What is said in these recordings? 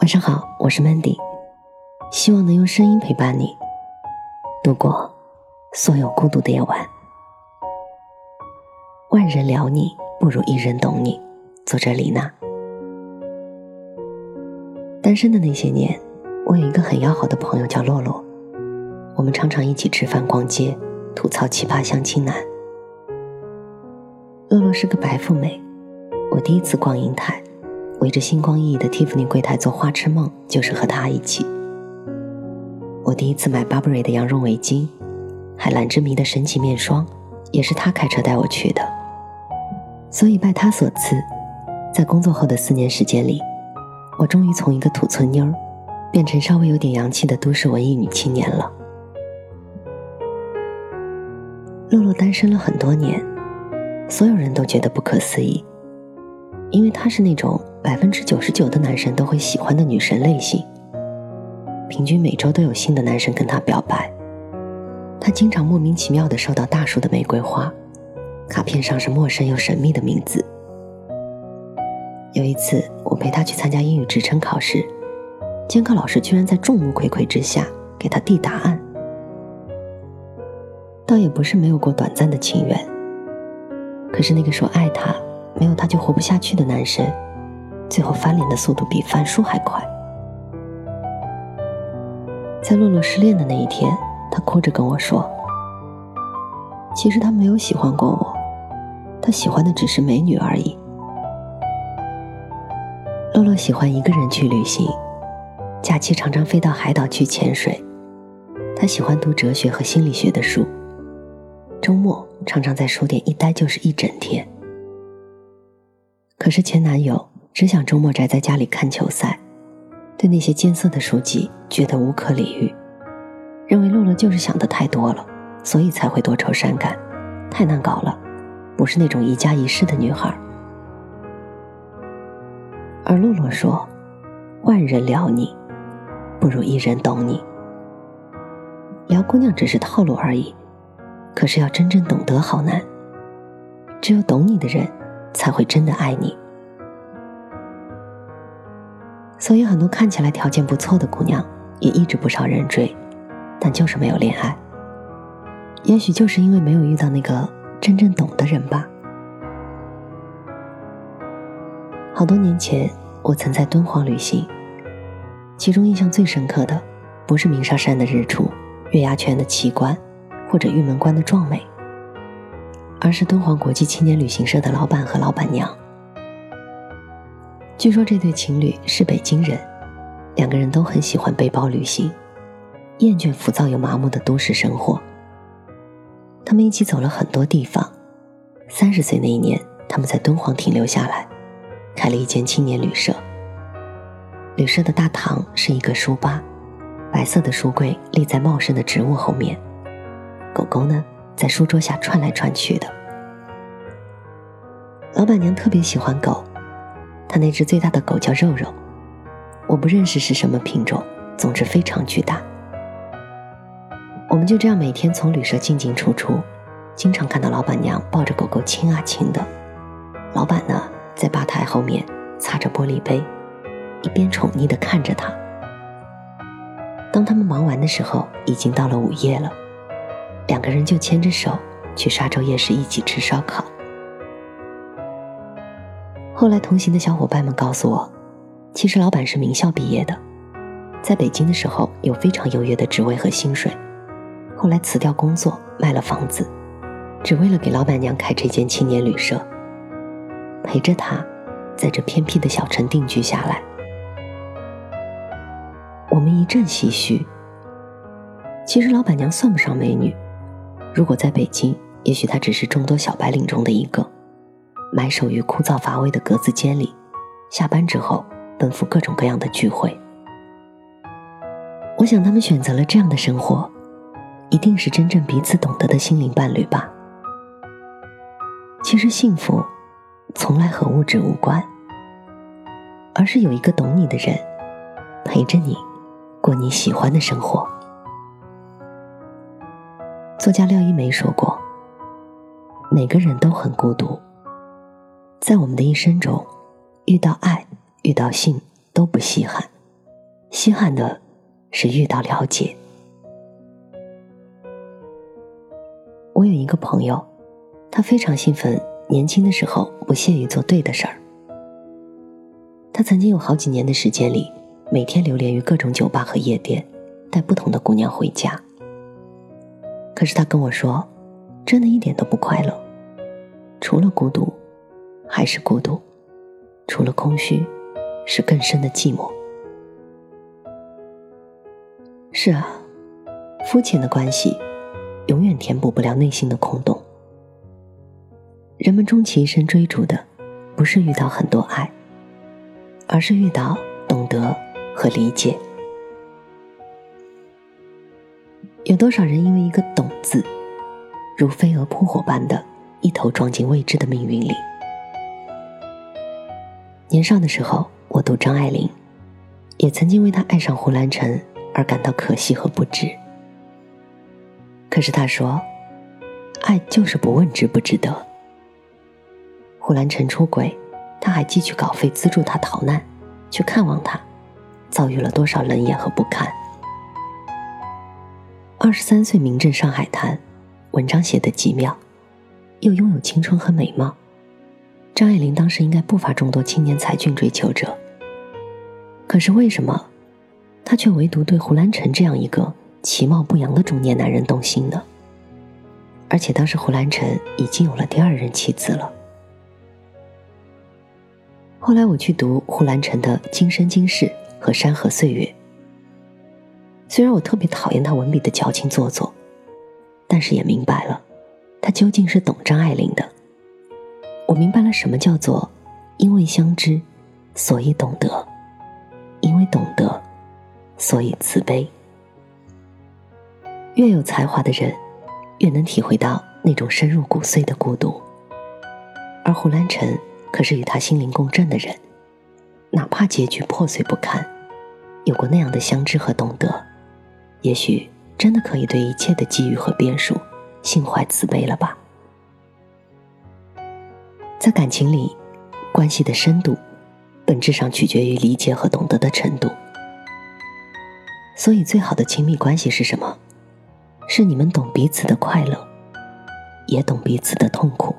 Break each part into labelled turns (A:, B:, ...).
A: 晚上好，我是 Mandy，希望能用声音陪伴你度过所有孤独的夜晚。万人聊你，不如一人懂你。作者李娜。单身的那些年，我有一个很要好的朋友叫洛洛，我们常常一起吃饭、逛街，吐槽奇葩相亲男。洛洛是个白富美，我第一次逛银泰。围着星光熠熠的蒂芙尼柜台做花痴梦，就是和他一起。我第一次买 Burberry 的羊绒围巾，海蓝之谜的神奇面霜，也是他开车带我去的。所以拜他所赐，在工作后的四年时间里，我终于从一个土村妞儿，变成稍微有点洋气的都市文艺女青年了。洛洛单身了很多年，所有人都觉得不可思议，因为她是那种。百分之九十九的男生都会喜欢的女神类型，平均每周都有新的男生跟她表白。她经常莫名其妙的收到大束的玫瑰花，卡片上是陌生又神秘的名字。有一次，我陪她去参加英语职称考试，监考老师居然在众目睽睽之下给她递答案。倒也不是没有过短暂的情缘，可是那个说爱她，没有她就活不下去的男生。最后翻脸的速度比翻书还快。在洛洛失恋的那一天，他哭着跟我说：“其实他没有喜欢过我，他喜欢的只是美女而已。”洛洛喜欢一个人去旅行，假期常常飞到海岛去潜水。他喜欢读哲学和心理学的书，周末常常在书店一待就是一整天。可是前男友。只想周末宅在家里看球赛，对那些艰涩的书籍觉得无可理喻，认为洛洛就是想的太多了，所以才会多愁善感，太难搞了，不是那种一家一室的女孩。而洛洛说：“万人聊你，不如一人懂你。聊姑娘只是套路而已，可是要真正懂得好难。只有懂你的人，才会真的爱你。”所以，很多看起来条件不错的姑娘，也一直不少人追，但就是没有恋爱。也许就是因为没有遇到那个真正懂的人吧。好多年前，我曾在敦煌旅行，其中印象最深刻的，不是鸣沙山的日出、月牙泉的奇观，或者玉门关的壮美，而是敦煌国际青年旅行社的老板和老板娘。据说这对情侣是北京人，两个人都很喜欢背包旅行，厌倦浮躁又麻木的都市生活。他们一起走了很多地方。三十岁那一年，他们在敦煌停留下来，开了一间青年旅社。旅社的大堂是一个书吧，白色的书柜立在茂盛的植物后面，狗狗呢在书桌下窜来窜去的。老板娘特别喜欢狗。他那只最大的狗叫肉肉，我不认识是什么品种，总之非常巨大。我们就这样每天从旅社进进出出，经常看到老板娘抱着狗狗亲啊亲的，老板呢在吧台后面擦着玻璃杯，一边宠溺的看着他。当他们忙完的时候，已经到了午夜了，两个人就牵着手去沙洲夜市一起吃烧烤。后来同行的小伙伴们告诉我，其实老板是名校毕业的，在北京的时候有非常优越的职位和薪水，后来辞掉工作卖了房子，只为了给老板娘开这间青年旅社，陪着她在这偏僻的小城定居下来。我们一阵唏嘘。其实老板娘算不上美女，如果在北京，也许她只是众多小白领中的一个。埋首于枯燥乏味的格子间里，下班之后奔赴各种各样的聚会。我想他们选择了这样的生活，一定是真正彼此懂得的心灵伴侣吧。其实幸福，从来和物质无关，而是有一个懂你的人，陪着你过你喜欢的生活。作家廖一梅说过：“每个人都很孤独。”在我们的一生中，遇到爱、遇到性都不稀罕，稀罕的是遇到了解。我有一个朋友，他非常兴奋，年轻的时候不屑于做对的事儿。他曾经有好几年的时间里，每天流连于各种酒吧和夜店，带不同的姑娘回家。可是他跟我说，真的一点都不快乐，除了孤独，还是孤独；除了空虚，是更深的寂寞。是啊，肤浅的关系，永远填补不了内心的空洞。人们终其一生追逐的，不是遇到很多爱。而是遇到懂得和理解。有多少人因为一个“懂”字，如飞蛾扑火般的一头撞进未知的命运里？年少的时候，我读张爱玲，也曾经为她爱上胡兰成而感到可惜和不值。可是她说，爱就是不问值不值得。胡兰成出轨。他还寄去稿费资助他逃难，去看望他，遭遇了多少冷眼和不堪。二十三岁名震上海滩，文章写得极妙，又拥有青春和美貌。张爱玲当时应该不乏众多青年才俊追求者。可是为什么，她却唯独对胡兰成这样一个其貌不扬的中年男人动心呢？而且当时胡兰成已经有了第二任妻子了。后来我去读胡兰成的《今生今世》和《山河岁月》，虽然我特别讨厌他文笔的矫情做作，但是也明白了，他究竟是懂张爱玲的。我明白了什么叫做因为相知，所以懂得；因为懂得，所以慈悲。越有才华的人，越能体会到那种深入骨髓的孤独，而胡兰成。可是与他心灵共振的人，哪怕结局破碎不堪，有过那样的相知和懂得，也许真的可以对一切的机遇和变数心怀慈悲了吧？在感情里，关系的深度，本质上取决于理解和懂得的程度。所以，最好的亲密关系是什么？是你们懂彼此的快乐，也懂彼此的痛苦。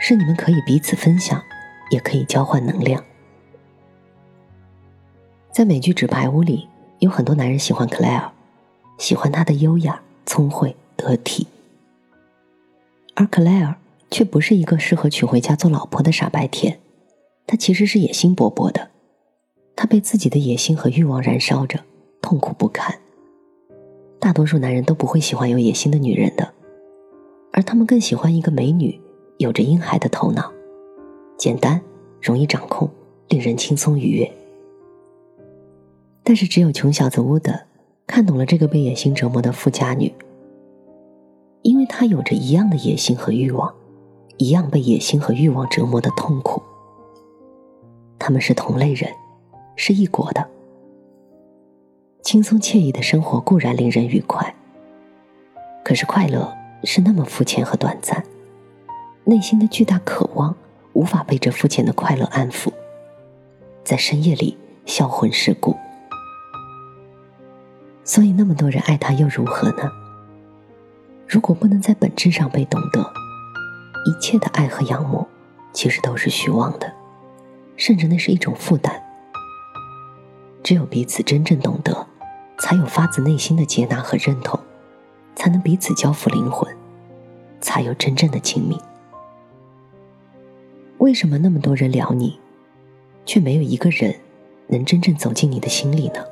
A: 是你们可以彼此分享，也可以交换能量。在美剧《纸牌屋》里，有很多男人喜欢克莱尔，喜欢她的优雅、聪慧、得体，而克莱尔却不是一个适合娶回家做老婆的傻白甜，她其实是野心勃勃的，她被自己的野心和欲望燃烧着，痛苦不堪。大多数男人都不会喜欢有野心的女人的，而他们更喜欢一个美女。有着婴孩的头脑，简单，容易掌控，令人轻松愉悦。但是，只有穷小子乌德看懂了这个被野心折磨的富家女，因为她有着一样的野心和欲望，一样被野心和欲望折磨的痛苦。他们是同类人，是一国的。轻松惬意的生活固然令人愉快，可是快乐是那么肤浅和短暂。内心的巨大渴望无法被这肤浅的快乐安抚，在深夜里销魂蚀骨。所以那么多人爱他又如何呢？如果不能在本质上被懂得，一切的爱和仰慕其实都是虚妄的，甚至那是一种负担。只有彼此真正懂得，才有发自内心的接纳和认同，才能彼此交付灵魂，才有真正的亲密。为什么那么多人聊你，却没有一个人能真正走进你的心里呢？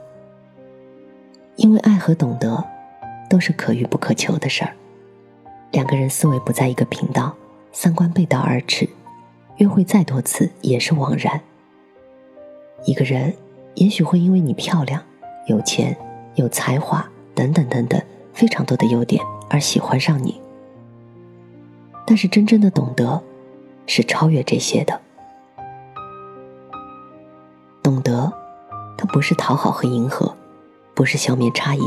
A: 因为爱和懂得都是可遇不可求的事儿。两个人思维不在一个频道，三观背道而驰，约会再多次也是枉然。一个人也许会因为你漂亮、有钱、有才华等等等等非常多的优点而喜欢上你，但是真正的懂得。是超越这些的，懂得，它不是讨好和迎合，不是消灭差异，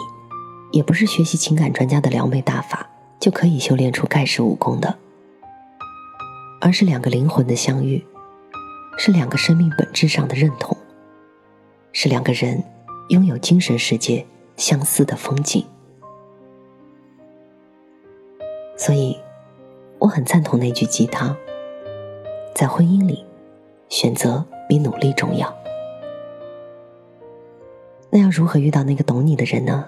A: 也不是学习情感专家的撩妹大法就可以修炼出盖世武功的，而是两个灵魂的相遇，是两个生命本质上的认同，是两个人拥有精神世界相似的风景。所以，我很赞同那句鸡汤：在婚姻里，选择比努力重要。那要如何遇到那个懂你的人呢？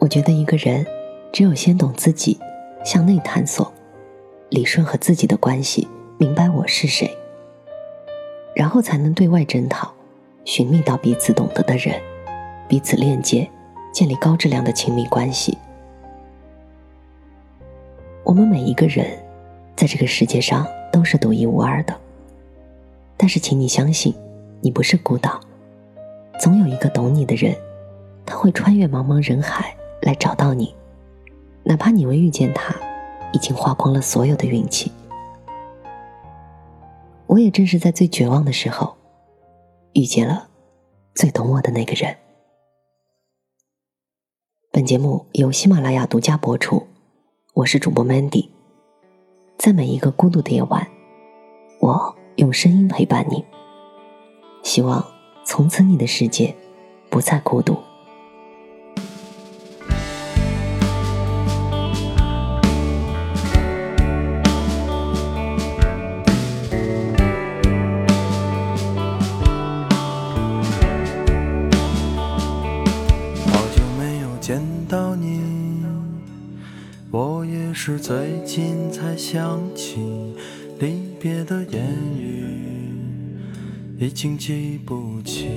A: 我觉得一个人只有先懂自己，向内探索，理顺和自己的关系，明白我是谁，然后才能对外征讨，寻觅到彼此懂得的人，彼此链接，建立高质量的亲密关系。我们每一个人，在这个世界上都是独一无二的。但是，请你相信，你不是孤岛，总有一个懂你的人，他会穿越茫茫人海来找到你，哪怕你未遇见他，已经花光了所有的运气。我也正是在最绝望的时候，遇见了最懂我的那个人。本节目由喜马拉雅独家播出。我是主播 Mandy，在每一个孤独的夜晚，我用声音陪伴你。希望从此你的世界不再孤独。
B: 最近才想起离别的言语，已经记不起。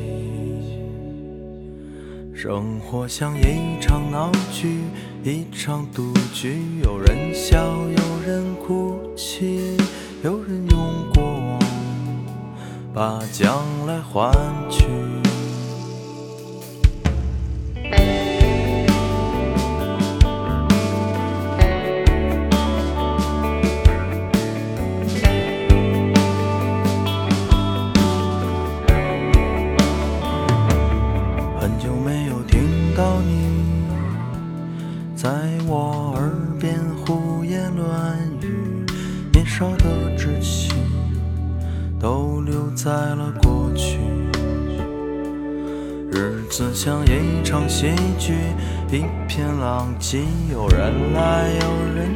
B: 生活像一场闹剧，一场赌局，有人笑，有人哭泣，有人用过往把将来换取。一场戏剧，一片狼藉，有人来有人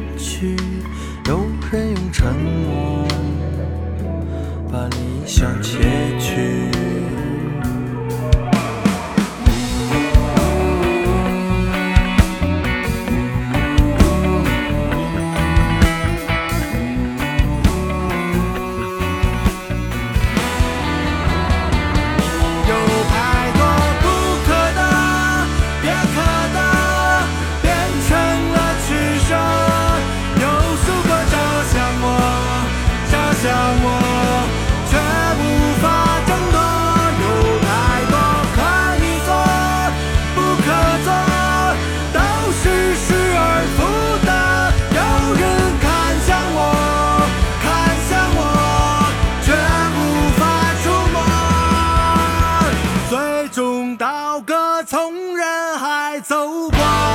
B: 走过